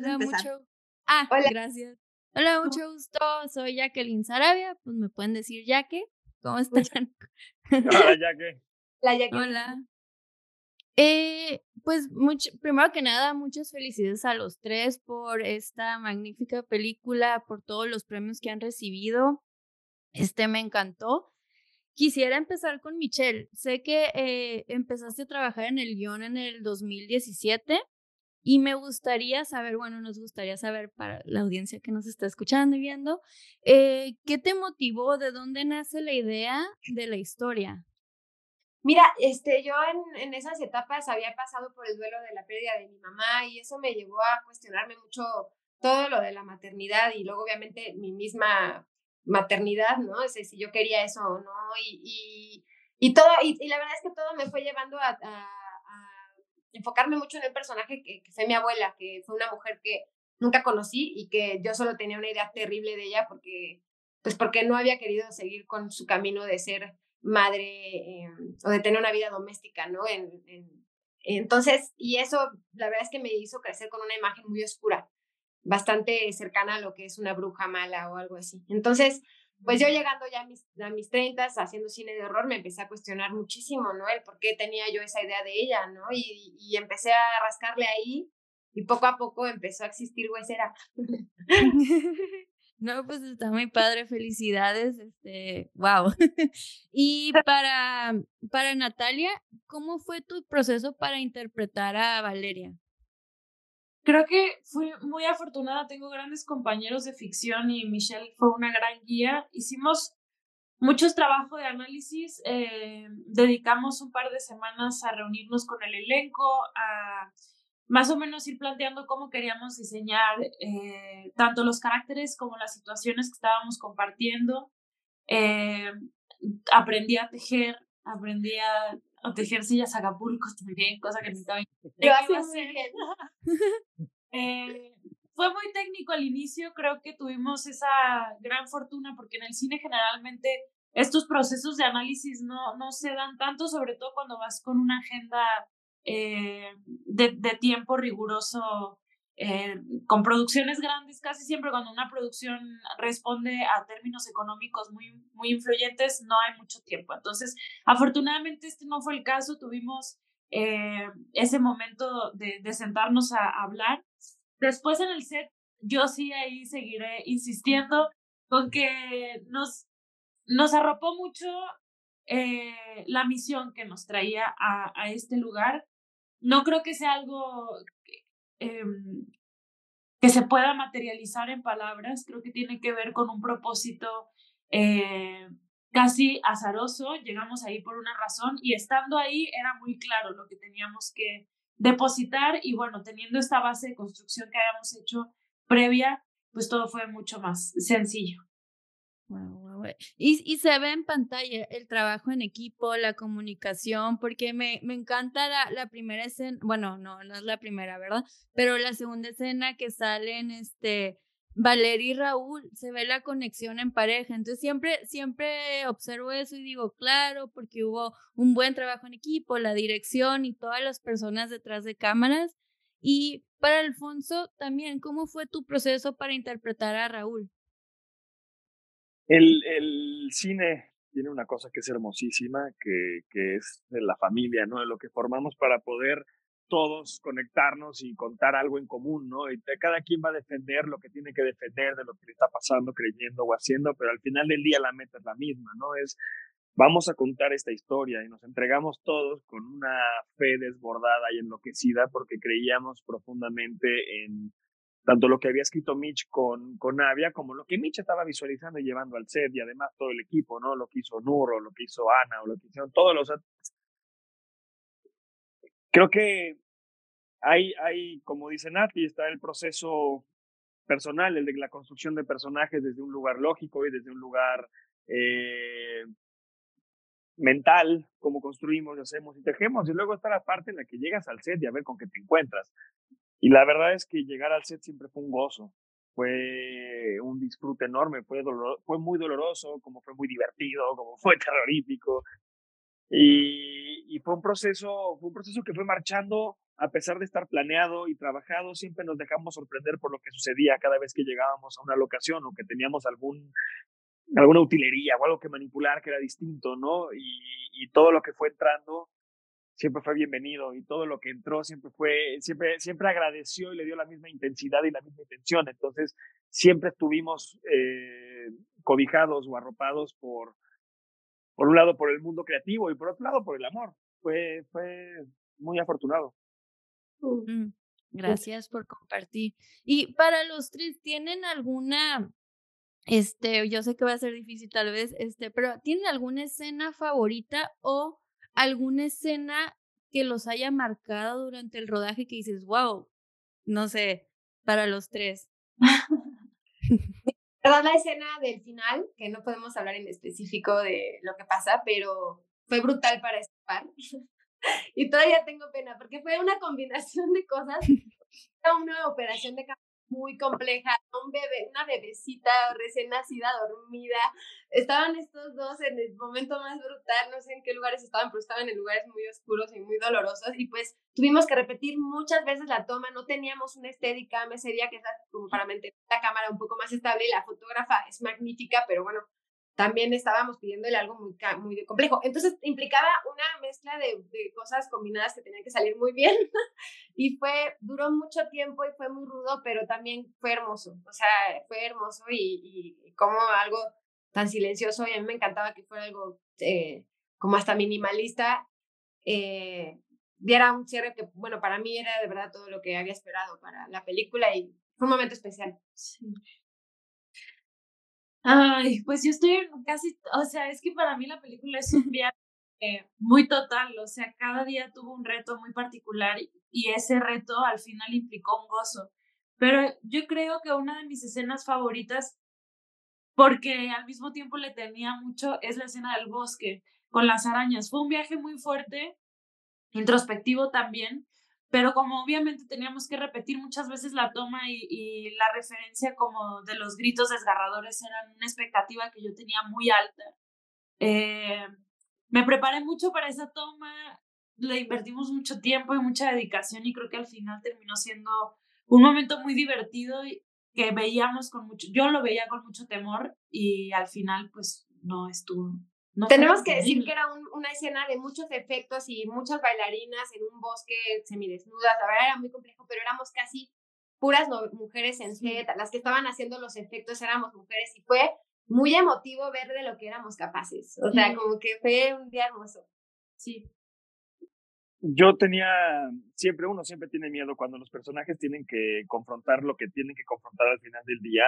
Hola, mucho. Ah, Hola. gracias. Hola, mucho gusto. Soy Jacqueline Sarabia. Pues me pueden decir Jaque. ¿Cómo están? Hola, Jaque. La Hola. Eh, pues mucho, primero que nada, muchas felicidades a los tres por esta magnífica película, por todos los premios que han recibido. Este me encantó. Quisiera empezar con Michelle. Sé que eh, empezaste a trabajar en el guion en el 2017 y me gustaría saber, bueno, nos gustaría saber para la audiencia que nos está escuchando y viendo, eh, ¿qué te motivó? ¿De dónde nace la idea de la historia? Mira, este, yo en, en, esas etapas había pasado por el duelo de la pérdida de mi mamá y eso me llevó a cuestionarme mucho todo lo de la maternidad y luego obviamente mi misma maternidad, ¿no? Es si yo quería eso o no y, y, todo, y, la verdad es que todo me fue llevando a, enfocarme mucho en el personaje que, que fue mi abuela, que fue una mujer que nunca conocí y que yo solo tenía una idea terrible de ella porque, pues porque no había querido seguir con su camino de ser madre eh, o de tener una vida doméstica, ¿no? En, entonces, y eso la verdad es que me hizo crecer con una imagen muy oscura, bastante cercana a lo que es una bruja mala o algo así. Entonces, pues yo llegando ya a mis, a mis 30, haciendo cine de horror, me empecé a cuestionar muchísimo, ¿no? El por qué tenía yo esa idea de ella, ¿no? Y, y empecé a rascarle ahí y poco a poco empezó a existir Huesera. No, pues está muy padre, felicidades, este, wow. y para, para Natalia, ¿cómo fue tu proceso para interpretar a Valeria? Creo que fui muy afortunada, tengo grandes compañeros de ficción y Michelle fue una gran guía. Hicimos muchos trabajos de análisis, eh, dedicamos un par de semanas a reunirnos con el elenco, a más o menos ir planteando cómo queríamos diseñar eh, tanto los caracteres como las situaciones que estábamos compartiendo. Eh, aprendí a tejer, aprendí a, tejer sillas acapulcos también, cosa que necesitaba. Yo eh, fue muy técnico al inicio, creo que tuvimos esa gran fortuna porque en el cine generalmente estos procesos de análisis no, no se dan tanto, sobre todo cuando vas con una agenda eh, de, de, tiempo riguroso eh, con producciones grandes, casi siempre cuando una producción responde a términos económicos muy, muy influyentes, no hay mucho tiempo. Entonces, afortunadamente este no fue el caso, tuvimos eh, ese momento de, sentarnos a, hablar. Después en el set, yo sí ahí seguiré insistiendo con que nos, nos arropó mucho eh, la misión que nos traía a, a, este lugar no creo que sea algo em, que se pueda materializar en palabras, creo que tiene que ver con un propósito eh, casi azaroso, llegamos ahí por una razón y estando ahí era muy claro lo que teníamos que depositar y bueno, teniendo esta base de construcción que habíamos hecho previa, pues todo fue mucho más sencillo. Y, y, se ve en pantalla el trabajo en equipo, la comunicación, porque me, me encanta la, la, primera escena, bueno, no, no es la primera, ¿verdad? Pero la segunda escena que salen, este, Valeria y Raúl, se ve la conexión en pareja. Entonces siempre, siempre observo eso y digo, claro, porque hubo un buen trabajo en equipo, la dirección y todas las personas detrás de cámaras. Y para Alfonso también, ¿cómo fue tu proceso para interpretar a Raúl? El, cine tiene una cosa que es hermosísima, que, que es de la familia, ¿no? De lo que formamos para poder todos conectarnos y contar algo en común, ¿no? Y cada quien va a defender lo que tiene que defender de lo que le está pasando, creyendo o haciendo, pero al final del día la meta es la misma, ¿no? Es vamos a contar esta historia y nos entregamos todos con una fe desbordada y enloquecida porque creíamos profundamente en tanto lo que había escrito Mitch con, con como lo que Mitch estaba visualizando y llevando al set y además todo el equipo, ¿no? Lo que hizo Nuro, lo que hizo Ana o lo que hicieron todos los... Creo que hay, hay, como dice Nati, está el proceso personal, el de la construcción de personajes desde un lugar lógico y desde un lugar eh, mental, como construimos hacemos y tejemos. Y luego está la parte en la que llegas al set y a ver con qué te encuentras. Y la verdad es que llegar al set siempre fue un gozo, fue un disfrute enorme, fue, dolor, fue muy doloroso, como fue muy divertido, como fue terrorífico. Y, fue un proceso, fue un proceso que fue marchando a pesar de estar planeado y trabajado, siempre nos dejamos sorprender por lo que sucedía cada vez que llegábamos a una locación o que teníamos algún alguna utilería o algo que manipular que era distinto, ¿no? Y, y, todo lo que fue entrando siempre fue bienvenido y todo lo que entró siempre fue, siempre, siempre agradeció y le dio la misma intensidad y la misma intención. Entonces, siempre estuvimos eh, cobijados o arropados por, por un lado, por el mundo creativo y por otro lado, por el amor. Fue, fue muy afortunado. Mm, gracias por compartir. Y para los tres, ¿tienen alguna este, yo sé que va a ser difícil tal vez, este, pero ¿tienen alguna escena favorita o alguna escena que los haya marcado durante el rodaje que dices, wow, no sé, para los tres? Perdón, la escena del final, que no podemos hablar en específico de lo que pasa, pero fue brutal para escapar. y todavía tengo pena, porque fue una combinación de cosas. Una operación de muy compleja, un bebé, una bebecita recién nacida, dormida. Estaban estos dos en el momento más brutal, no sé en qué lugares estaban, pero estaban en lugares muy oscuros y muy dolorosos. Y pues tuvimos que repetir muchas veces la toma, no teníamos una Steadicam ese día que es como para mantener la cámara un poco más estable y la fotógrafa es magnífica, pero bueno, también estábamos pidiéndole algo muy, muy complejo. Entonces implicaba una mezcla de, de, cosas combinadas que tenían que salir muy bien y fue, duró mucho tiempo y fue muy rudo, pero también fue hermoso, o sea, fue hermoso y, y como algo tan silencioso y a mí me encantaba que fuera algo eh, como hasta minimalista, eh, diera un cierre que, bueno, para mí era de verdad todo lo que había esperado para la película y fue un momento especial. Sí. Ay, pues yo estoy casi, o sea, es que para mí la película es un viaje muy total, o sea, cada día tuvo un reto muy particular y, ese reto al final implicó un gozo. Pero yo creo que una de mis escenas favoritas, porque al mismo tiempo le tenía mucho, es la escena del bosque con las arañas. Fue un viaje muy fuerte, introspectivo también, pero como obviamente teníamos que repetir muchas veces la toma y, la referencia como de los gritos desgarradores eran una expectativa que yo tenía muy alta. Eh, me preparé mucho para esa toma, le invertimos mucho tiempo y mucha dedicación y creo que al final terminó siendo un momento muy divertido y que veíamos con mucho, yo lo veía con mucho temor y al final pues no estuvo tenemos que decir que era una escena de muchos efectos y muchas bailarinas en un bosque semidesnudas. La verdad era muy complejo, pero éramos casi puras mujeres en set. Las que estaban haciendo los efectos éramos mujeres y fue muy emotivo ver de lo que éramos capaces. O sea, como que fue un día hermoso. Sí. Yo tenía, siempre uno siempre tiene miedo cuando los personajes tienen que confrontar lo que tienen que confrontar al final del día.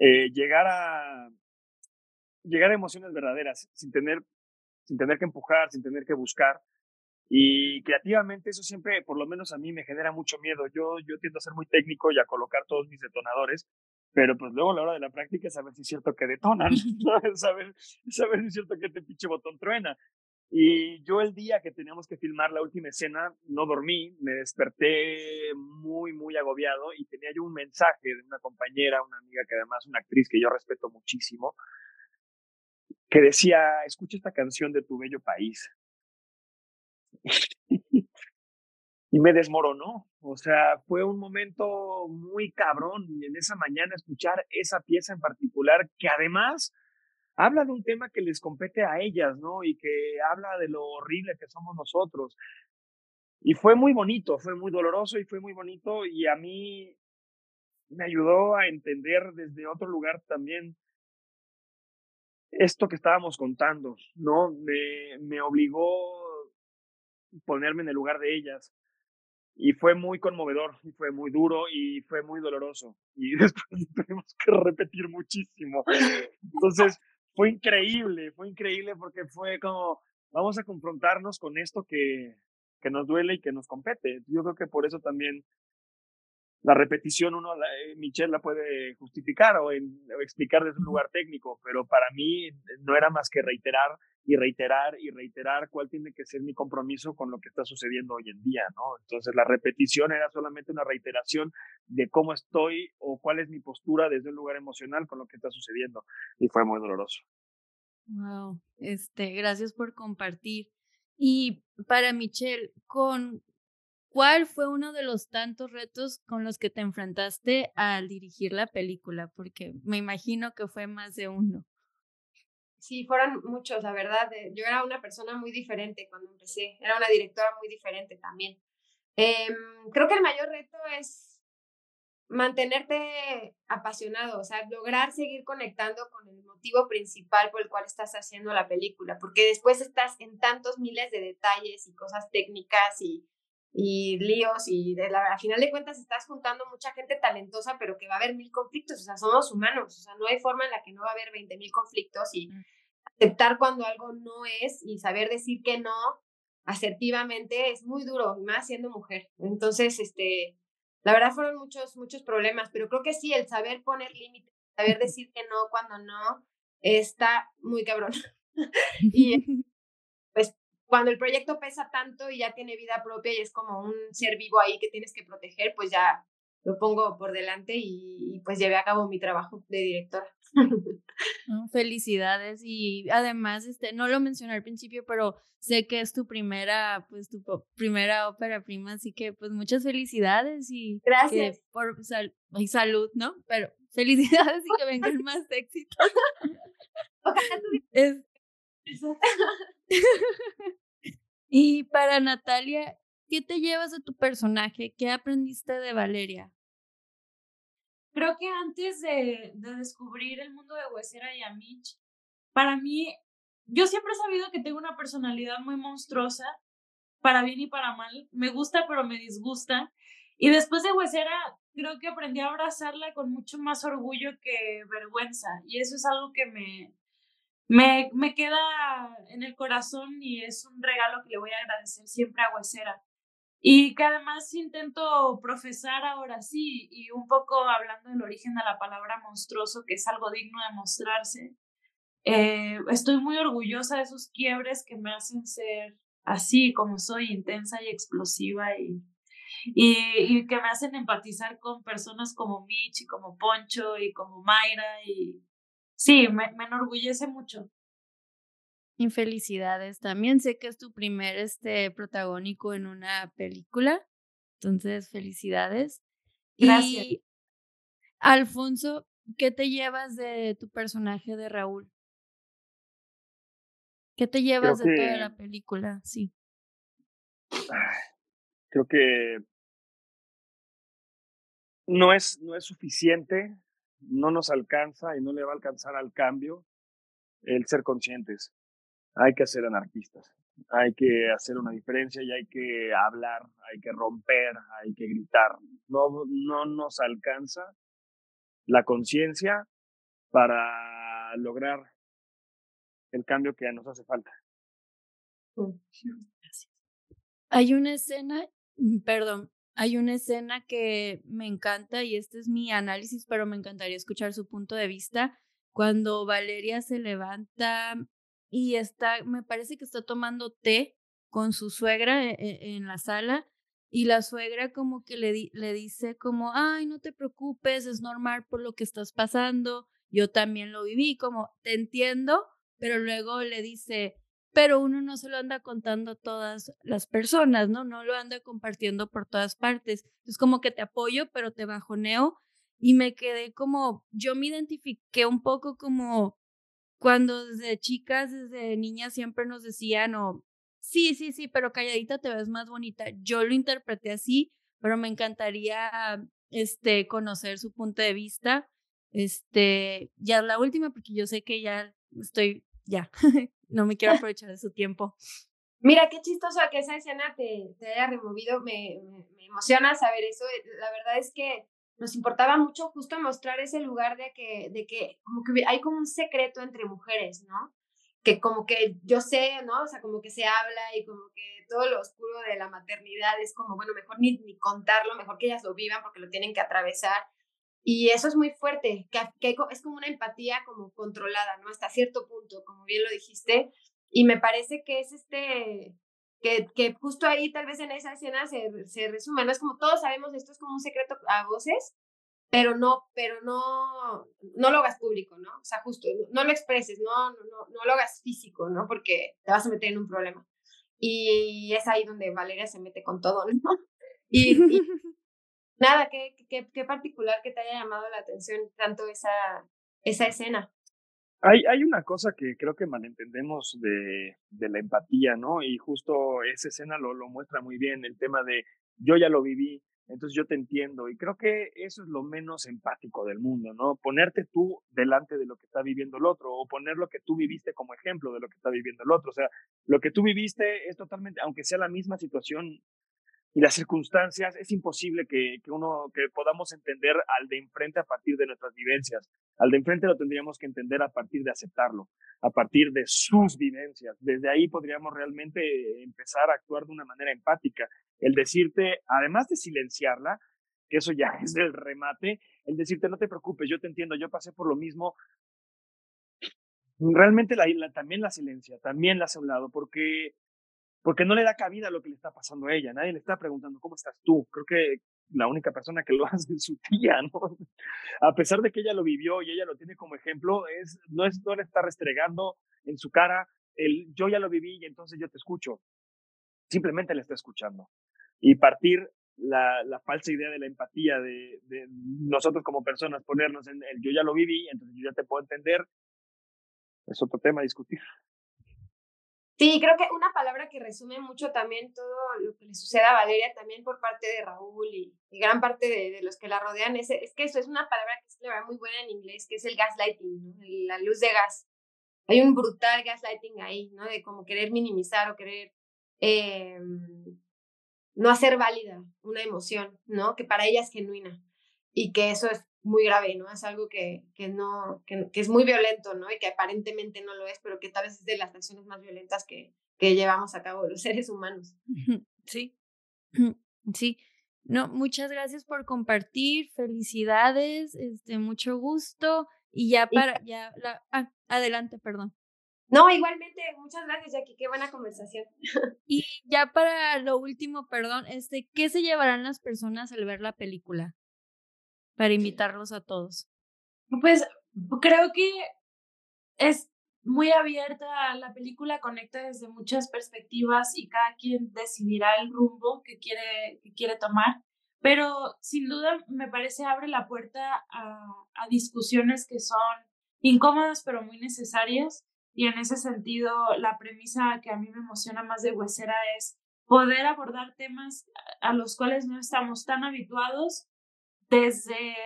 Eh, llegar a, llegar a emociones verdaderas, sin tener, sin tener que empujar, sin tener que buscar. Y creativamente eso siempre, por lo menos a mí, me genera mucho miedo. Yo, yo tiendo a ser muy técnico y a colocar todos mis detonadores, pero pues luego a la hora de la práctica es saber si es cierto que detonan, saber, saber si es cierto que este pinche botón truena. Y yo el día que teníamos que filmar la última escena, no dormí, me desperté muy, muy agobiado y tenía yo un mensaje de una compañera, una amiga que además una actriz que yo respeto muchísimo, que decía, escucha esta canción de tu bello país. y me desmoronó. O sea, fue un momento muy cabrón en esa mañana escuchar esa pieza en particular que además habla de un tema que les compete a ellas, ¿no? Y que habla de lo horrible que somos nosotros. Y fue muy bonito, fue muy doloroso y fue muy bonito y a mí me ayudó a entender desde otro lugar también esto que estábamos contando, ¿no? Me, me obligó ponerme en el lugar de ellas. Y fue muy conmovedor, y fue muy duro, y fue muy doloroso. Y después tuvimos que repetir muchísimo. Entonces, fue increíble, fue increíble porque fue como, vamos a confrontarnos con esto que, que nos duele y que nos compete. Yo creo que por eso también la repetición uno, eh, Michelle la puede justificar o, explicar desde un lugar técnico, pero para mí no era más que reiterar y reiterar y reiterar cuál tiene que ser mi compromiso con lo que está sucediendo hoy en día, ¿no? Entonces la repetición era solamente una reiteración de cómo estoy o cuál es mi postura desde un lugar emocional con lo que está sucediendo y fue muy doloroso. Wow, este, gracias por compartir. Y para Michelle, con ¿cuál fue uno de los tantos retos con los que te enfrentaste al dirigir la película? Porque me imagino que fue más de uno. Sí, fueron muchos, la verdad. Eh, yo era una persona muy diferente cuando empecé, era una directora muy diferente también. Em, creo que el mayor reto es mantenerte apasionado, o sea, lograr seguir conectando con el motivo principal por el cual estás haciendo la película, porque después estás en tantos miles de detalles y cosas técnicas y, y líos y de la, al final de cuentas estás juntando mucha gente talentosa, pero que va a haber mil conflictos, o sea, somos humanos, o sea, no hay forma en la que no va a haber 20 mil conflictos y mm. aceptar cuando algo no es y saber decir que no asertivamente es muy duro, más siendo mujer. Entonces, este, la verdad fueron muchos, muchos problemas, pero creo que sí, el saber poner límites, saber decir que no cuando no, está muy cabrón. y cuando el proyecto pesa tanto y ya tiene vida propia y es como un ser vivo ahí que tienes que proteger, pues ya lo pongo por delante y, pues llevé a cabo mi trabajo de directora. felicidades y además, este, no lo mencioné al principio, pero sé que es tu primera, pues tu primera ópera prima, así que pues muchas felicidades y gracias por y salud, ¿no? Pero felicidades y que vengan más éxitos. y para Natalia, ¿qué te llevas de tu personaje? ¿Qué aprendiste de Valeria? creo que antes de, descubrir el mundo de Huesera y a Mitch, para mí, yo siempre he sabido que tengo una personalidad muy monstruosa, para bien y para mal. Me gusta, pero me disgusta. Y después de Huesera, creo que aprendí a abrazarla con mucho más orgullo que vergüenza. Y eso es algo que me, me, me queda en el corazón y es un regalo que le voy a agradecer siempre a Huesera. Y que además intento profesar ahora sí, y un poco hablando del origen de la palabra monstruoso, que es algo digno de mostrarse. Eh, estoy muy orgullosa de esos quiebres que me hacen ser así como soy, intensa y explosiva y, y, que me hacen empatizar con personas como Mitch y como Poncho y como Mayra y sí, me, me enorgullece mucho. Infelicidades. También sé que es tu primer este, protagónico en una película. Entonces, felicidades. Gracias. Y, Alfonso, ¿qué te llevas de tu personaje de Raúl? ¿Qué te llevas de toda la película? Sí. Creo que no es, no es suficiente, no nos alcanza y no le va a alcanzar al cambio el ser conscientes hay que ser anarquistas, hay que hacer una diferencia y hay que hablar, hay que romper, hay que gritar. No, no nos alcanza la conciencia para lograr el cambio que nos hace falta. Hay una escena, mm, perdón, hay una escena que me encanta y este es mi análisis, pero me encantaría escuchar su punto de vista. Cuando Valeria se levanta y está, me parece que está tomando té con su suegra e, e, en, la sala y la suegra como que le, le dice como, ay, no te preocupes, es normal por lo que estás pasando, yo también lo viví, como, te entiendo, pero luego le dice, pero uno no se lo anda contando a todas las personas, ¿no? No lo anda compartiendo por todas partes. Es como que te apoyo, pero te bajoneo y me quedé como, yo me identifiqué un poco como cuando desde chicas, desde niñas siempre nos decían, o sí, sí, sí, pero calladita te ves más bonita. Yo lo interpreté así, pero me encantaría este, conocer su punto de vista. Este, ya la última, porque yo sé que ya estoy, ya, no me quiero aprovechar de su tiempo. Mira, qué chistoso que esa escena te, te haya removido, me, me, emociona saber eso. La verdad es que nos importaba mucho justo mostrar ese lugar de que, de que como que hay como un secreto entre mujeres, ¿no? Que como que yo sé, ¿no? O sea, como que se habla y como que todo lo oscuro de la maternidad es como, bueno, mejor ni, ni contarlo, mejor que ellas lo vivan porque lo tienen que atravesar. Y eso es muy fuerte, que, es como una empatía como controlada, ¿no? Hasta cierto punto, como bien lo dijiste. Y me parece que es este, que, justo ahí tal vez en esa escena se, se resume, ¿no? Es como todos sabemos esto es como un secreto a voces, pero no, pero no, no lo hagas público, ¿no? O sea, justo, no, lo expreses, no, no, no, no lo hagas físico, ¿no? Porque te vas a meter en un problema. Y es ahí donde Valeria se mete con todo, ¿no? Y, nada, ¿qué, qué, qué particular que te haya llamado la atención tanto esa, esa escena? Hay, hay una cosa que creo que malentendemos de, de la empatía, ¿no? Y justo esa escena lo, lo muestra muy bien, el tema de yo ya lo viví, entonces yo te entiendo y creo que eso es lo menos empático del mundo, ¿no? Ponerte tú delante de lo que está viviendo el otro o poner lo que tú viviste como ejemplo de lo que está viviendo el otro. O sea, lo que tú viviste es totalmente, aunque sea la misma situación y las circunstancias, es imposible que, que uno, que podamos entender al de enfrente a partir de nuestras vivencias. Al de enfrente lo tendríamos que entender a partir de aceptarlo, a partir de sus vivencias. Desde ahí podríamos realmente empezar a actuar de una manera empática. El decirte, además de silenciarla, que eso ya es el remate, el decirte, no te preocupes, yo te entiendo, yo pasé por lo mismo. Realmente la, la, también la silencia, también la hace un lado, porque, porque no le da cabida a lo que le está pasando a ella. Nadie le está preguntando, ¿cómo estás tú? Creo que la única persona que lo hace es su tía, ¿no? A pesar de que ella lo vivió y ella lo tiene como ejemplo, es, no, es, no le está restregando en su cara el yo ya lo viví y entonces yo te escucho. Simplemente le está escuchando. Y partir la, la falsa idea de la empatía, de, de, nosotros como personas ponernos en el yo ya lo viví, entonces yo ya te puedo entender, es otro tema a discutir. Sí, creo que una palabra que resume mucho también todo lo que le sucede a Valeria, también por parte de Raúl y, gran parte de, los que la rodean, es, que eso es una palabra que es muy buena en inglés, que es el gaslighting, ¿no? la luz de gas. Hay un brutal gaslighting ahí, ¿no? De como querer minimizar o querer eh, no hacer válida una emoción, ¿no? Que para ella es genuina y que eso es muy grave, ¿no? Es algo que, que no, que, que, es muy violento, ¿no? Y que aparentemente no lo es, pero que tal vez es de las acciones más violentas que, que llevamos a cabo los seres humanos. Sí, sí. No, muchas gracias por compartir, felicidades, este, mucho gusto. Y ya para, ya, la, ah, adelante, perdón. No, igualmente, muchas gracias, Jackie, qué buena conversación. Y ya para lo último, perdón, este, ¿qué se llevarán las personas al ver la película? Para invitarlos a todos. Pues creo que es muy abierta, la película conecta desde muchas perspectivas y cada quien decidirá el rumbo que quiere, que quiere tomar, pero sin duda me parece abre la puerta a, a discusiones que son incómodas pero muy necesarias y en ese sentido, la premisa que a mí me emociona más de Huesera es poder abordar temas a los cuales no estamos tan habituados desde,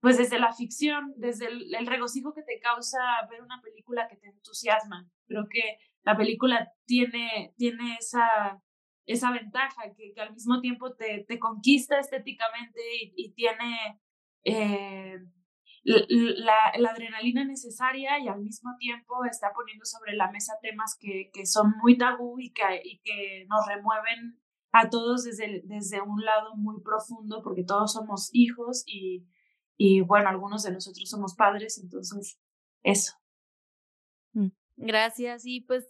pues desde la ficción, desde el, regocijo que te causa ver una película que te entusiasma. Creo que la película tiene, tiene esa, esa ventaja, que, al mismo tiempo te, te conquista estéticamente y, y tiene... Eh, la, la, adrenalina necesaria y al mismo tiempo está poniendo sobre la mesa temas que, que son muy tabú y que, y que nos remueven a todos desde, desde un lado muy profundo, porque todos somos hijos y, y bueno, algunos de nosotros somos padres, entonces eso. Mm, gracias y pues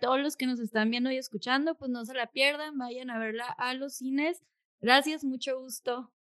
todos los que nos están viendo y escuchando, pues no se la pierdan, vayan a verla a los cines. Gracias, mucho gusto.